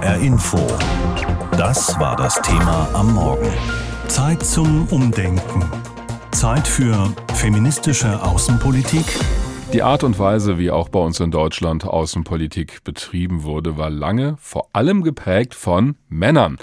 HR Info. Das war das Thema am Morgen. Zeit zum Umdenken. Zeit für feministische Außenpolitik. Die Art und Weise, wie auch bei uns in Deutschland Außenpolitik betrieben wurde, war lange vor allem geprägt von Männern.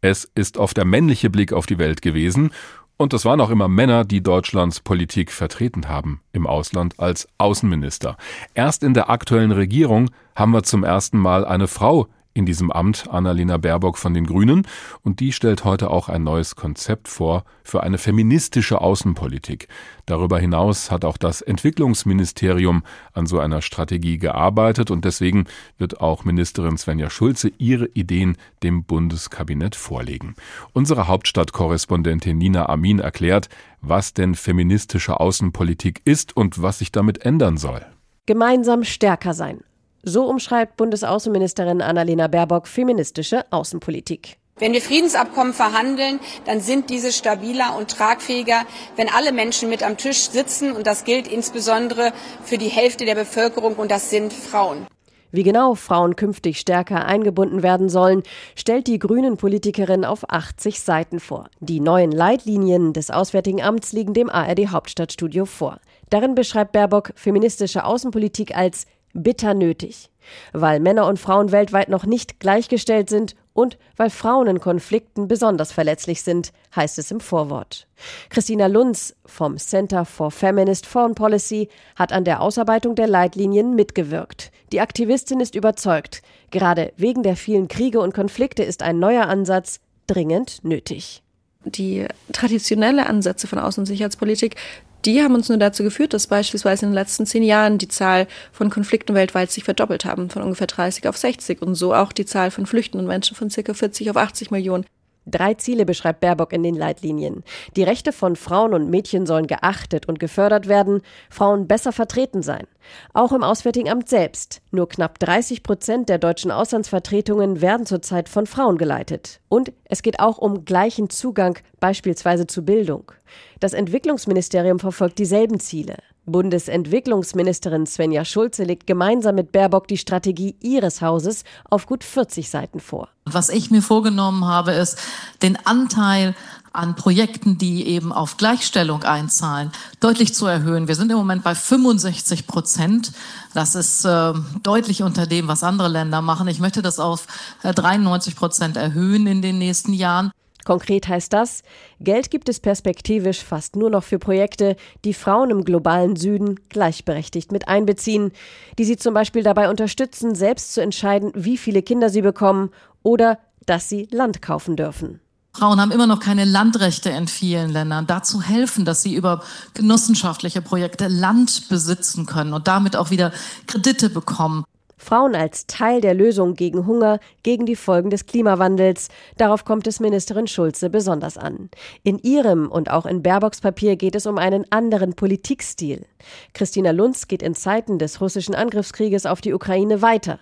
Es ist oft der männliche Blick auf die Welt gewesen und es waren auch immer Männer, die Deutschlands Politik vertreten haben im Ausland als Außenminister. Erst in der aktuellen Regierung haben wir zum ersten Mal eine Frau in diesem Amt Annalena Baerbock von den Grünen und die stellt heute auch ein neues Konzept vor für eine feministische Außenpolitik. Darüber hinaus hat auch das Entwicklungsministerium an so einer Strategie gearbeitet und deswegen wird auch Ministerin Svenja Schulze ihre Ideen dem Bundeskabinett vorlegen. Unsere Hauptstadtkorrespondentin Nina Amin erklärt, was denn feministische Außenpolitik ist und was sich damit ändern soll. Gemeinsam stärker sein. So umschreibt Bundesaußenministerin Annalena Baerbock feministische Außenpolitik. Wenn wir Friedensabkommen verhandeln, dann sind diese stabiler und tragfähiger, wenn alle Menschen mit am Tisch sitzen. Und das gilt insbesondere für die Hälfte der Bevölkerung, und das sind Frauen. Wie genau Frauen künftig stärker eingebunden werden sollen, stellt die Grünen-Politikerin auf 80 Seiten vor. Die neuen Leitlinien des Auswärtigen Amts liegen dem ARD Hauptstadtstudio vor. Darin beschreibt Baerbock feministische Außenpolitik als bitter nötig, weil Männer und Frauen weltweit noch nicht gleichgestellt sind und weil Frauen in Konflikten besonders verletzlich sind, heißt es im Vorwort. Christina Lunz vom Center for Feminist Foreign Policy hat an der Ausarbeitung der Leitlinien mitgewirkt. Die Aktivistin ist überzeugt, gerade wegen der vielen Kriege und Konflikte ist ein neuer Ansatz dringend nötig. Die traditionelle Ansätze von Außen- und Sicherheitspolitik die haben uns nur dazu geführt, dass beispielsweise in den letzten zehn Jahren die Zahl von Konflikten weltweit sich verdoppelt haben, von ungefähr 30 auf 60 und so auch die Zahl von flüchtenden Menschen von circa 40 auf 80 Millionen. Drei Ziele beschreibt Baerbock in den Leitlinien. Die Rechte von Frauen und Mädchen sollen geachtet und gefördert werden, Frauen besser vertreten sein. Auch im Auswärtigen Amt selbst. Nur knapp 30 Prozent der deutschen Auslandsvertretungen werden zurzeit von Frauen geleitet. Und es geht auch um gleichen Zugang beispielsweise zu Bildung. Das Entwicklungsministerium verfolgt dieselben Ziele. Bundesentwicklungsministerin Svenja Schulze legt gemeinsam mit Baerbock die Strategie ihres Hauses auf gut 40 Seiten vor. Was ich mir vorgenommen habe, ist, den Anteil an Projekten, die eben auf Gleichstellung einzahlen, deutlich zu erhöhen. Wir sind im Moment bei 65 Prozent. Das ist äh, deutlich unter dem, was andere Länder machen. Ich möchte das auf 93 äh, Prozent erhöhen in den nächsten Jahren. Konkret heißt das, Geld gibt es perspektivisch fast nur noch für Projekte, die Frauen im globalen Süden gleichberechtigt mit einbeziehen, die sie zum Beispiel dabei unterstützen, selbst zu entscheiden, wie viele Kinder sie bekommen oder dass sie Land kaufen dürfen. Frauen haben immer noch keine Landrechte in vielen Ländern. Dazu helfen, dass sie über genossenschaftliche Projekte Land besitzen können und damit auch wieder Kredite bekommen. Frauen als Teil der Lösung gegen Hunger, gegen die Folgen des Klimawandels. Darauf kommt es Ministerin Schulze besonders an. In ihrem und auch in Baerbocks Papier geht es um einen anderen Politikstil. Christina Lunz geht in Zeiten des russischen Angriffskrieges auf die Ukraine weiter.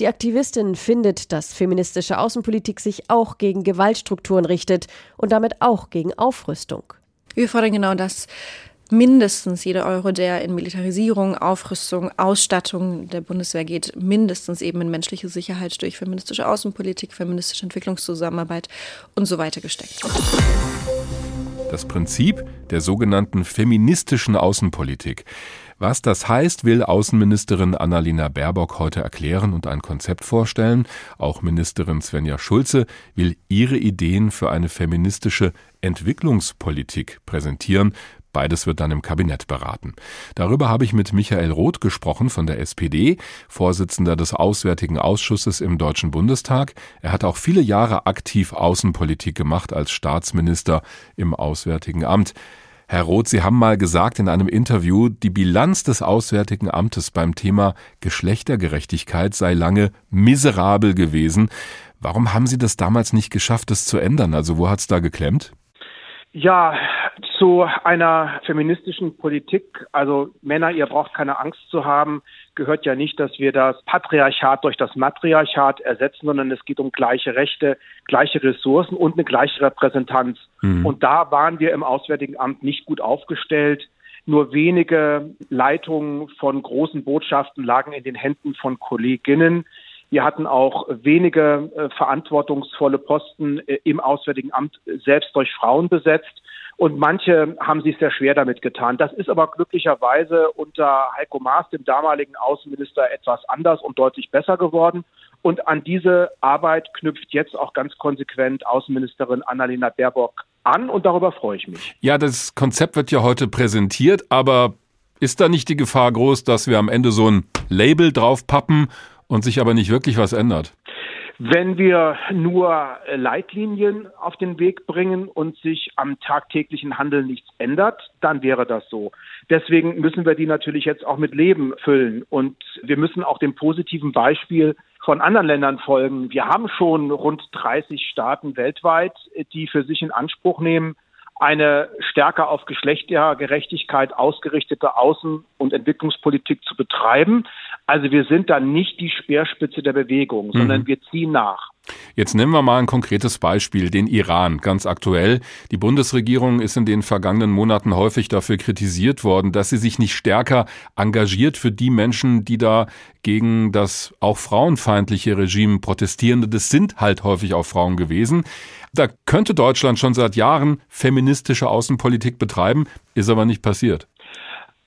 Die Aktivistin findet, dass feministische Außenpolitik sich auch gegen Gewaltstrukturen richtet und damit auch gegen Aufrüstung. Wir fordern genau das mindestens jeder Euro, der in Militarisierung, Aufrüstung, Ausstattung der Bundeswehr geht, mindestens eben in menschliche Sicherheit durch feministische Außenpolitik, feministische Entwicklungszusammenarbeit und so weiter gesteckt. Das Prinzip der sogenannten feministischen Außenpolitik. Was das heißt, will Außenministerin Annalena Baerbock heute erklären und ein Konzept vorstellen. Auch Ministerin Svenja Schulze will ihre Ideen für eine feministische Entwicklungspolitik präsentieren. Beides wird dann im Kabinett beraten. Darüber habe ich mit Michael Roth gesprochen von der SPD, Vorsitzender des Auswärtigen Ausschusses im Deutschen Bundestag. Er hat auch viele Jahre aktiv Außenpolitik gemacht als Staatsminister im Auswärtigen Amt. Herr Roth, Sie haben mal gesagt in einem Interview, die Bilanz des Auswärtigen Amtes beim Thema Geschlechtergerechtigkeit sei lange miserabel gewesen. Warum haben Sie das damals nicht geschafft, es zu ändern? Also wo hat es da geklemmt? Ja, zu einer feministischen Politik, also Männer, ihr braucht keine Angst zu haben, gehört ja nicht, dass wir das Patriarchat durch das Matriarchat ersetzen, sondern es geht um gleiche Rechte, gleiche Ressourcen und eine gleiche Repräsentanz. Mhm. Und da waren wir im Auswärtigen Amt nicht gut aufgestellt. Nur wenige Leitungen von großen Botschaften lagen in den Händen von Kolleginnen. Wir hatten auch wenige äh, verantwortungsvolle Posten äh, im Auswärtigen Amt selbst durch Frauen besetzt. Und manche haben sich sehr schwer damit getan. Das ist aber glücklicherweise unter Heiko Maas, dem damaligen Außenminister, etwas anders und deutlich besser geworden. Und an diese Arbeit knüpft jetzt auch ganz konsequent Außenministerin Annalena Baerbock an und darüber freue ich mich. Ja, das Konzept wird ja heute präsentiert, aber ist da nicht die Gefahr groß, dass wir am Ende so ein Label draufpappen und sich aber nicht wirklich was ändert? Wenn wir nur Leitlinien auf den Weg bringen und sich am tagtäglichen Handeln nichts ändert, dann wäre das so. Deswegen müssen wir die natürlich jetzt auch mit Leben füllen und wir müssen auch dem positiven Beispiel von anderen Ländern folgen. Wir haben schon rund 30 Staaten weltweit, die für sich in Anspruch nehmen, eine stärker auf Geschlechtergerechtigkeit ausgerichtete Außen- und Entwicklungspolitik zu betreiben. Also wir sind da nicht die Speerspitze der Bewegung, sondern mhm. wir ziehen nach. Jetzt nehmen wir mal ein konkretes Beispiel, den Iran, ganz aktuell. Die Bundesregierung ist in den vergangenen Monaten häufig dafür kritisiert worden, dass sie sich nicht stärker engagiert für die Menschen, die da gegen das auch frauenfeindliche Regime protestierende, das sind halt häufig auch Frauen gewesen. Da könnte Deutschland schon seit Jahren feministische Außenpolitik betreiben, ist aber nicht passiert.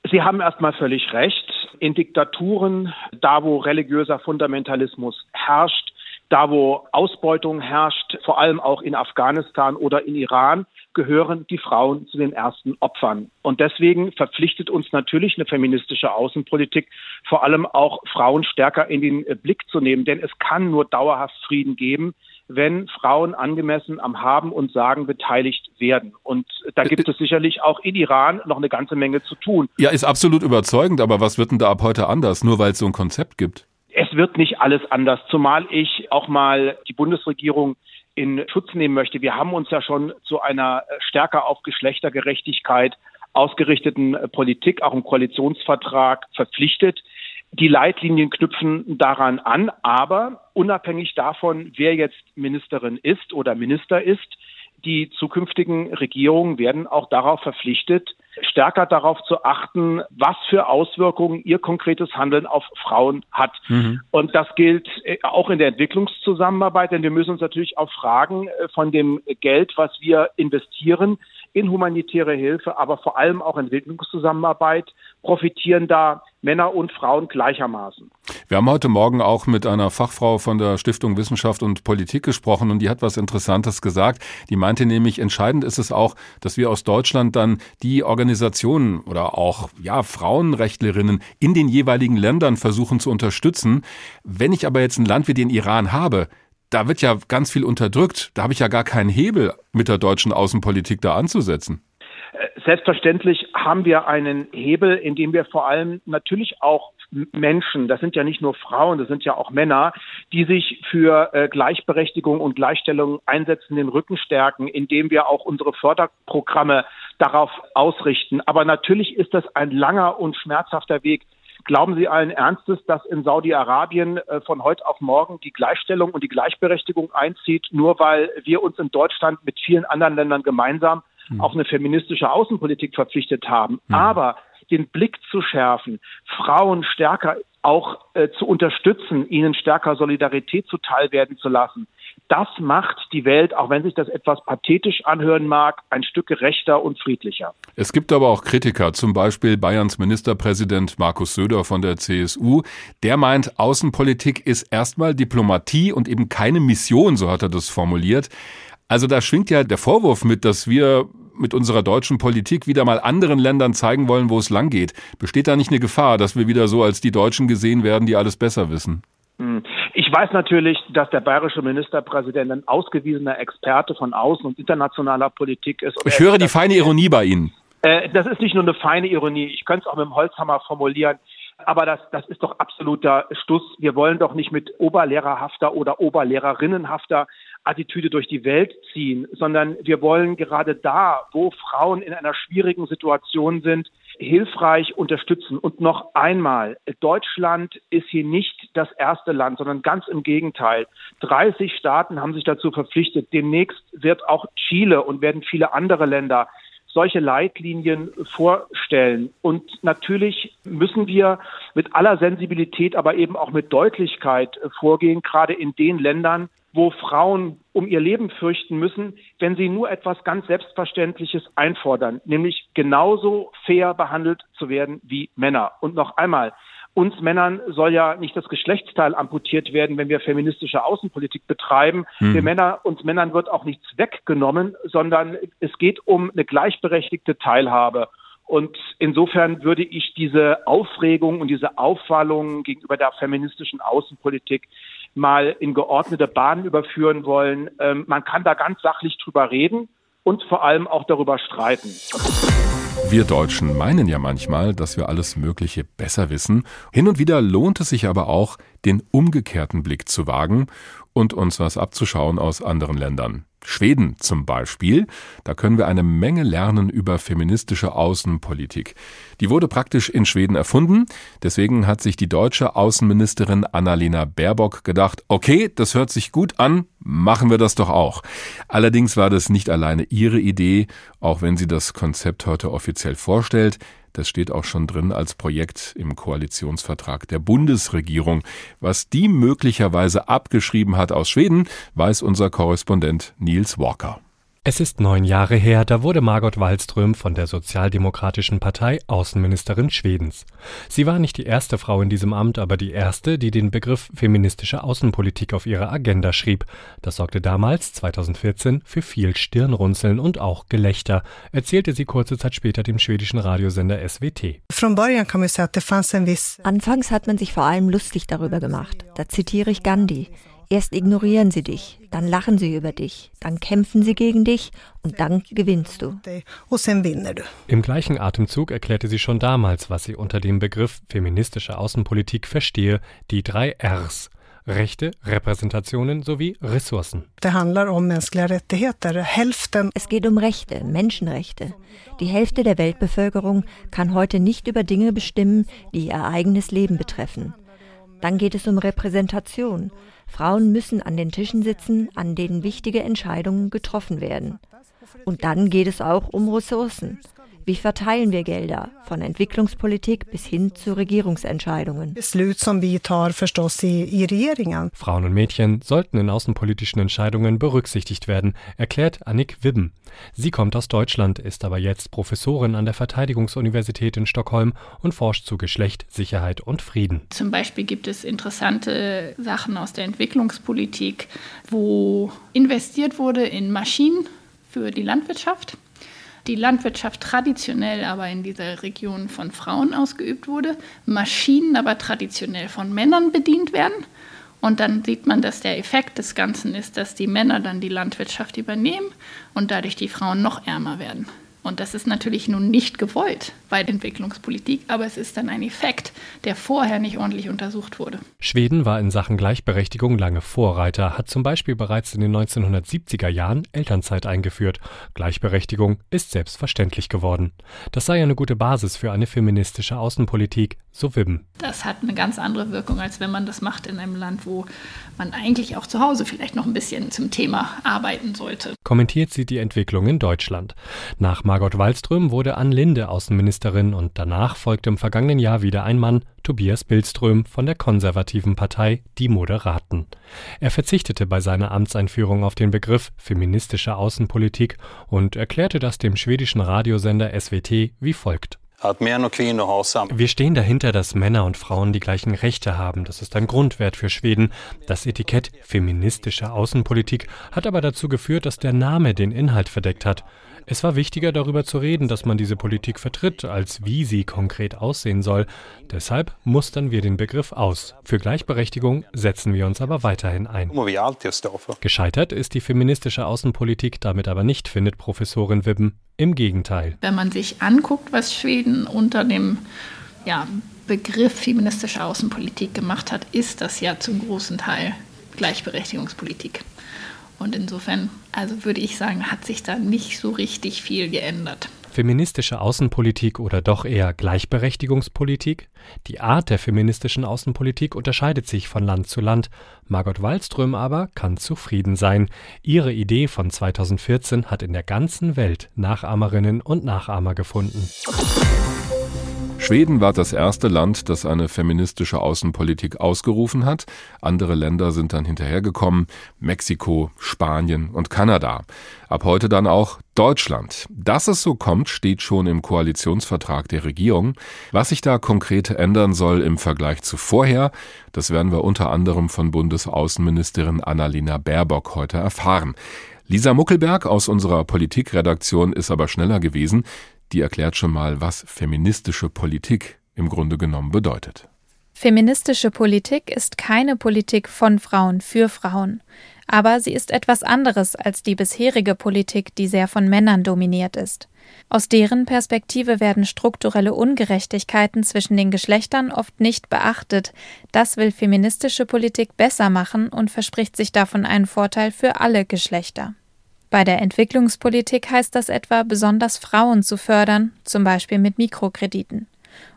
Sie haben erstmal völlig recht. In Diktaturen, da wo religiöser Fundamentalismus herrscht, da wo Ausbeutung herrscht, vor allem auch in Afghanistan oder in Iran, gehören die Frauen zu den ersten Opfern. Und deswegen verpflichtet uns natürlich eine feministische Außenpolitik, vor allem auch Frauen stärker in den Blick zu nehmen. Denn es kann nur dauerhaft Frieden geben, wenn Frauen angemessen am Haben und Sagen beteiligt werden. Und da gibt es sicherlich auch in Iran noch eine ganze Menge zu tun. Ja, ist absolut überzeugend, aber was wird denn da ab heute anders, nur weil es so ein Konzept gibt? Es wird nicht alles anders, zumal ich auch mal die Bundesregierung in Schutz nehmen möchte. Wir haben uns ja schon zu einer stärker auf Geschlechtergerechtigkeit ausgerichteten Politik, auch im Koalitionsvertrag verpflichtet. Die Leitlinien knüpfen daran an, aber unabhängig davon, wer jetzt Ministerin ist oder Minister ist, die zukünftigen Regierungen werden auch darauf verpflichtet, stärker darauf zu achten, was für Auswirkungen ihr konkretes Handeln auf Frauen hat. Mhm. Und das gilt äh, auch in der Entwicklungszusammenarbeit, denn wir müssen uns natürlich auch fragen, äh, von dem Geld, was wir investieren in humanitäre Hilfe, aber vor allem auch Entwicklungszusammenarbeit, profitieren da Männer und Frauen gleichermaßen. Wir haben heute Morgen auch mit einer Fachfrau von der Stiftung Wissenschaft und Politik gesprochen und die hat was Interessantes gesagt. Die meinte nämlich, entscheidend ist es auch, dass wir aus Deutschland dann die Organisationen oder auch ja, Frauenrechtlerinnen in den jeweiligen Ländern versuchen zu unterstützen. Wenn ich aber jetzt ein Land wie den Iran habe, da wird ja ganz viel unterdrückt. Da habe ich ja gar keinen Hebel mit der deutschen Außenpolitik da anzusetzen. Selbstverständlich haben wir einen Hebel, in dem wir vor allem natürlich auch Menschen, das sind ja nicht nur Frauen, das sind ja auch Männer, die sich für äh, Gleichberechtigung und Gleichstellung einsetzen, den Rücken stärken, indem wir auch unsere Förderprogramme darauf ausrichten. Aber natürlich ist das ein langer und schmerzhafter Weg. Glauben Sie allen Ernstes, dass in Saudi-Arabien äh, von heute auf morgen die Gleichstellung und die Gleichberechtigung einzieht, nur weil wir uns in Deutschland mit vielen anderen Ländern gemeinsam mhm. auf eine feministische Außenpolitik verpflichtet haben. Mhm. Aber den Blick zu schärfen, Frauen stärker auch äh, zu unterstützen, ihnen stärker Solidarität zuteil werden zu lassen. Das macht die Welt, auch wenn sich das etwas pathetisch anhören mag, ein Stück gerechter und friedlicher. Es gibt aber auch Kritiker, zum Beispiel Bayerns Ministerpräsident Markus Söder von der CSU. Der meint, Außenpolitik ist erstmal Diplomatie und eben keine Mission, so hat er das formuliert. Also da schwingt ja der Vorwurf mit, dass wir mit unserer deutschen Politik wieder mal anderen Ländern zeigen wollen, wo es lang geht. Besteht da nicht eine Gefahr, dass wir wieder so als die Deutschen gesehen werden, die alles besser wissen? Hm. Ich weiß natürlich, dass der bayerische Ministerpräsident ein ausgewiesener Experte von außen- und internationaler Politik ist. ich höre die feine Ironie bei Ihnen. Äh, das ist nicht nur eine feine Ironie. Ich könnte es auch mit dem Holzhammer formulieren. Aber das, das ist doch absoluter Stuss. Wir wollen doch nicht mit oberlehrerhafter oder oberlehrerinnenhafter Attitüde durch die Welt ziehen, sondern wir wollen gerade da, wo Frauen in einer schwierigen Situation sind, hilfreich unterstützen. Und noch einmal, Deutschland ist hier nicht das erste Land, sondern ganz im Gegenteil. 30 Staaten haben sich dazu verpflichtet. Demnächst wird auch Chile und werden viele andere Länder solche Leitlinien vorstellen. Und natürlich müssen wir mit aller Sensibilität, aber eben auch mit Deutlichkeit vorgehen, gerade in den Ländern, wo Frauen um ihr Leben fürchten müssen, wenn sie nur etwas ganz Selbstverständliches einfordern, nämlich genauso fair behandelt zu werden wie Männer. Und noch einmal, uns Männern soll ja nicht das Geschlechtsteil amputiert werden, wenn wir feministische Außenpolitik betreiben. Hm. Wir Männer, uns Männern wird auch nichts weggenommen, sondern es geht um eine gleichberechtigte Teilhabe. Und insofern würde ich diese Aufregung und diese Aufwallung gegenüber der feministischen Außenpolitik mal in geordnete Bahnen überführen wollen. Ähm, man kann da ganz sachlich drüber reden und vor allem auch darüber streiten. Wir Deutschen meinen ja manchmal, dass wir alles Mögliche besser wissen. Hin und wieder lohnt es sich aber auch, den umgekehrten Blick zu wagen und uns was abzuschauen aus anderen Ländern. Schweden zum Beispiel, da können wir eine Menge lernen über feministische Außenpolitik. Die wurde praktisch in Schweden erfunden, deswegen hat sich die deutsche Außenministerin Annalena Baerbock gedacht, okay, das hört sich gut an, machen wir das doch auch. Allerdings war das nicht alleine ihre Idee, auch wenn sie das Konzept heute offiziell vorstellt. Das steht auch schon drin als Projekt im Koalitionsvertrag der Bundesregierung. Was die möglicherweise abgeschrieben hat aus Schweden, weiß unser Korrespondent Niels Walker. Es ist neun Jahre her, da wurde Margot Wallström von der Sozialdemokratischen Partei Außenministerin Schwedens. Sie war nicht die erste Frau in diesem Amt, aber die erste, die den Begriff feministische Außenpolitik auf ihre Agenda schrieb. Das sorgte damals, 2014, für viel Stirnrunzeln und auch Gelächter, erzählte sie kurze Zeit später dem schwedischen Radiosender SWT. Anfangs hat man sich vor allem lustig darüber gemacht. Da zitiere ich Gandhi. Erst ignorieren sie dich, dann lachen sie über dich, dann kämpfen sie gegen dich und dann gewinnst du. Im gleichen Atemzug erklärte sie schon damals, was sie unter dem Begriff feministische Außenpolitik verstehe, die drei Rs. Rechte, Repräsentationen sowie Ressourcen. Es geht um Rechte, Menschenrechte. Die Hälfte der Weltbevölkerung kann heute nicht über Dinge bestimmen, die ihr eigenes Leben betreffen. Dann geht es um Repräsentation. Frauen müssen an den Tischen sitzen, an denen wichtige Entscheidungen getroffen werden. Und dann geht es auch um Ressourcen. Wie verteilen wir Gelder von Entwicklungspolitik bis hin zu Regierungsentscheidungen? Frauen und Mädchen sollten in außenpolitischen Entscheidungen berücksichtigt werden, erklärt Annik Wibben. Sie kommt aus Deutschland, ist aber jetzt Professorin an der Verteidigungsuniversität in Stockholm und forscht zu Geschlecht, Sicherheit und Frieden. Zum Beispiel gibt es interessante Sachen aus der Entwicklungspolitik, wo investiert wurde in Maschinen für die Landwirtschaft die Landwirtschaft traditionell aber in dieser Region von Frauen ausgeübt wurde, Maschinen aber traditionell von Männern bedient werden. Und dann sieht man, dass der Effekt des Ganzen ist, dass die Männer dann die Landwirtschaft übernehmen und dadurch die Frauen noch ärmer werden. Und das ist natürlich nun nicht gewollt bei Entwicklungspolitik, aber es ist dann ein Effekt, der vorher nicht ordentlich untersucht wurde. Schweden war in Sachen Gleichberechtigung lange Vorreiter, hat zum Beispiel bereits in den 1970er Jahren Elternzeit eingeführt. Gleichberechtigung ist selbstverständlich geworden. Das sei eine gute Basis für eine feministische Außenpolitik, so Wibben. Das hat eine ganz andere Wirkung, als wenn man das macht in einem Land, wo man eigentlich auch zu Hause vielleicht noch ein bisschen zum Thema arbeiten sollte. Kommentiert sie die Entwicklung in Deutschland. Nach Margot Wallström wurde Ann Linde Außenministerin und danach folgte im vergangenen Jahr wieder ein Mann, Tobias Billström von der konservativen Partei Die Moderaten. Er verzichtete bei seiner Amtseinführung auf den Begriff feministische Außenpolitik und erklärte das dem schwedischen Radiosender SWT wie folgt. Wir stehen dahinter, dass Männer und Frauen die gleichen Rechte haben. Das ist ein Grundwert für Schweden. Das Etikett feministische Außenpolitik hat aber dazu geführt, dass der Name den Inhalt verdeckt hat. Es war wichtiger darüber zu reden, dass man diese Politik vertritt, als wie sie konkret aussehen soll. Deshalb mustern wir den Begriff aus. Für Gleichberechtigung setzen wir uns aber weiterhin ein. Gescheitert ist die feministische Außenpolitik damit aber nicht, findet Professorin Wibben. Im Gegenteil. Wenn man sich anguckt, was Schweden unter dem ja, Begriff feministische Außenpolitik gemacht hat, ist das ja zum großen Teil Gleichberechtigungspolitik. Und insofern, also würde ich sagen, hat sich da nicht so richtig viel geändert. Feministische Außenpolitik oder doch eher Gleichberechtigungspolitik? Die Art der feministischen Außenpolitik unterscheidet sich von Land zu Land. Margot Wallström aber kann zufrieden sein. Ihre Idee von 2014 hat in der ganzen Welt Nachahmerinnen und Nachahmer gefunden. Schweden war das erste Land, das eine feministische Außenpolitik ausgerufen hat. Andere Länder sind dann hinterhergekommen. Mexiko, Spanien und Kanada. Ab heute dann auch Deutschland. Dass es so kommt, steht schon im Koalitionsvertrag der Regierung. Was sich da konkret ändern soll im Vergleich zu vorher, das werden wir unter anderem von Bundesaußenministerin Annalena Baerbock heute erfahren. Lisa Muckelberg aus unserer Politikredaktion ist aber schneller gewesen die erklärt schon mal, was feministische Politik im Grunde genommen bedeutet. Feministische Politik ist keine Politik von Frauen für Frauen, aber sie ist etwas anderes als die bisherige Politik, die sehr von Männern dominiert ist. Aus deren Perspektive werden strukturelle Ungerechtigkeiten zwischen den Geschlechtern oft nicht beachtet. Das will feministische Politik besser machen und verspricht sich davon einen Vorteil für alle Geschlechter. Bei der Entwicklungspolitik heißt das etwa, besonders Frauen zu fördern, zum Beispiel mit Mikrokrediten.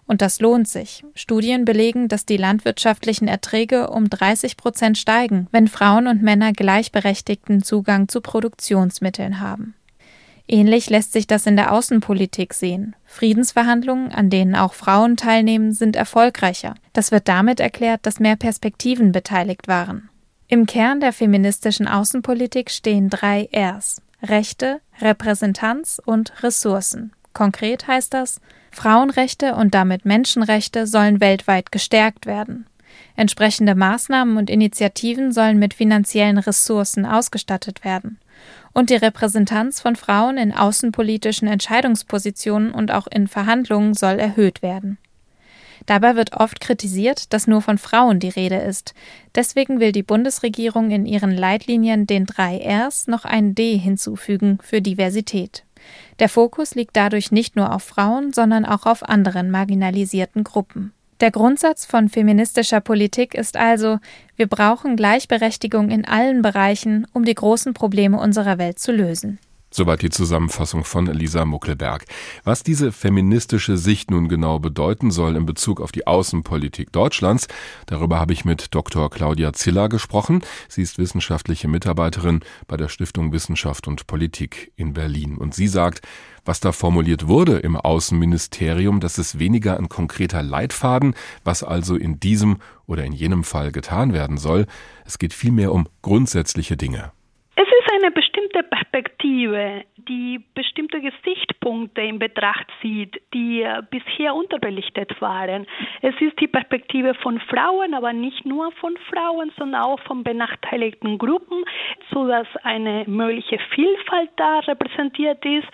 Und das lohnt sich. Studien belegen, dass die landwirtschaftlichen Erträge um 30 Prozent steigen, wenn Frauen und Männer gleichberechtigten Zugang zu Produktionsmitteln haben. Ähnlich lässt sich das in der Außenpolitik sehen. Friedensverhandlungen, an denen auch Frauen teilnehmen, sind erfolgreicher. Das wird damit erklärt, dass mehr Perspektiven beteiligt waren. Im Kern der feministischen Außenpolitik stehen drei Rs Rechte, Repräsentanz und Ressourcen. Konkret heißt das, Frauenrechte und damit Menschenrechte sollen weltweit gestärkt werden. Entsprechende Maßnahmen und Initiativen sollen mit finanziellen Ressourcen ausgestattet werden. Und die Repräsentanz von Frauen in außenpolitischen Entscheidungspositionen und auch in Verhandlungen soll erhöht werden. Dabei wird oft kritisiert, dass nur von Frauen die Rede ist. Deswegen will die Bundesregierung in ihren Leitlinien den drei Rs noch ein D hinzufügen für Diversität. Der Fokus liegt dadurch nicht nur auf Frauen, sondern auch auf anderen marginalisierten Gruppen. Der Grundsatz von feministischer Politik ist also, wir brauchen Gleichberechtigung in allen Bereichen, um die großen Probleme unserer Welt zu lösen. Soweit die Zusammenfassung von Lisa Muckelberg. Was diese feministische Sicht nun genau bedeuten soll in Bezug auf die Außenpolitik Deutschlands, darüber habe ich mit Dr. Claudia Ziller gesprochen. Sie ist wissenschaftliche Mitarbeiterin bei der Stiftung Wissenschaft und Politik in Berlin. Und sie sagt, was da formuliert wurde im Außenministerium, das ist weniger ein konkreter Leitfaden, was also in diesem oder in jenem Fall getan werden soll. Es geht vielmehr um grundsätzliche Dinge. Bestimmte Perspektive, die bestimmte Gesichtspunkte in Betracht zieht, die bisher unterbelichtet waren. Es ist die Perspektive von Frauen, aber nicht nur von Frauen, sondern auch von benachteiligten Gruppen, sodass eine mögliche Vielfalt da repräsentiert ist,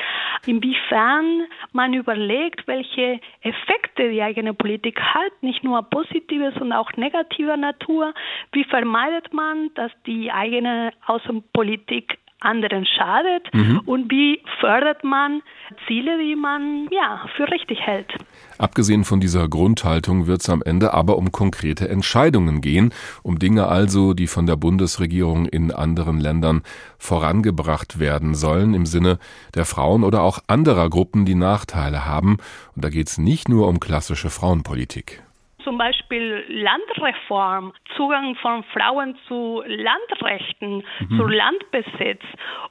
inwiefern man überlegt, welche Effekte die eigene Politik hat, nicht nur positive, sondern auch negativer Natur. Wie vermeidet man, dass die eigene Außenpolitik anderen schadet mhm. und wie fördert man Ziele, die man ja für richtig hält. Abgesehen von dieser Grundhaltung wird es am Ende aber um konkrete Entscheidungen gehen, um Dinge also, die von der Bundesregierung in anderen Ländern vorangebracht werden sollen, im Sinne der Frauen oder auch anderer Gruppen, die Nachteile haben. Und da geht es nicht nur um klassische Frauenpolitik zum Beispiel Landreform, Zugang von Frauen zu Landrechten, mhm. zu Landbesitz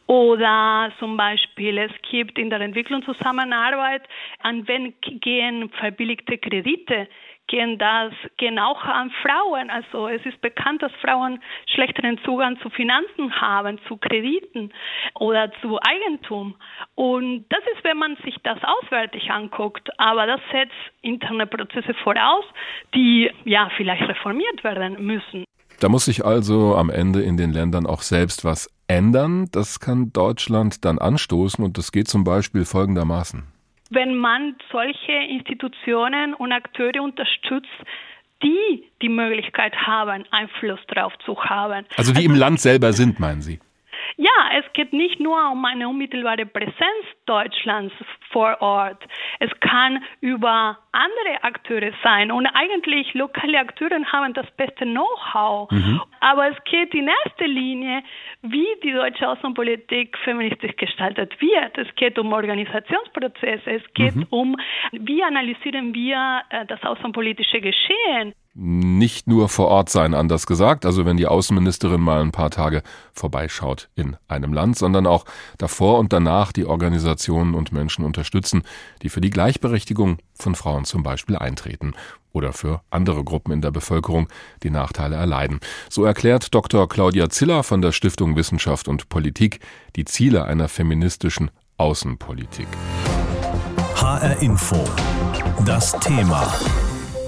oder zum Beispiel es gibt in der Entwicklungszusammenarbeit an wen gehen verbilligte Kredite gehen das gehen auch an Frauen. Also es ist bekannt, dass Frauen schlechteren Zugang zu Finanzen haben, zu Krediten oder zu Eigentum. Und das ist, wenn man sich das auswärtig anguckt. Aber das setzt interne Prozesse voraus, die ja vielleicht reformiert werden müssen. Da muss sich also am Ende in den Ländern auch selbst was ändern. Das kann Deutschland dann anstoßen und das geht zum Beispiel folgendermaßen wenn man solche Institutionen und Akteure unterstützt, die die Möglichkeit haben, Einfluss darauf zu haben. Also die also, im Land selber sind, meinen Sie? Ja, es geht nicht nur um eine unmittelbare Präsenz Deutschlands vor Ort. es kann über andere Akteure sein. Und eigentlich lokale Akteure haben das beste Know-how. Mhm. Aber es geht in erster Linie, wie die deutsche Außenpolitik feministisch gestaltet wird. Es geht um Organisationsprozesse. Es geht mhm. um, wie analysieren wir äh, das außenpolitische Geschehen nicht nur vor Ort sein, anders gesagt, also wenn die Außenministerin mal ein paar Tage vorbeischaut in einem Land, sondern auch davor und danach die Organisationen und Menschen unterstützen, die für die Gleichberechtigung von Frauen zum Beispiel eintreten oder für andere Gruppen in der Bevölkerung, die Nachteile erleiden. So erklärt Dr. Claudia Ziller von der Stiftung Wissenschaft und Politik die Ziele einer feministischen Außenpolitik. HR Info. Das Thema.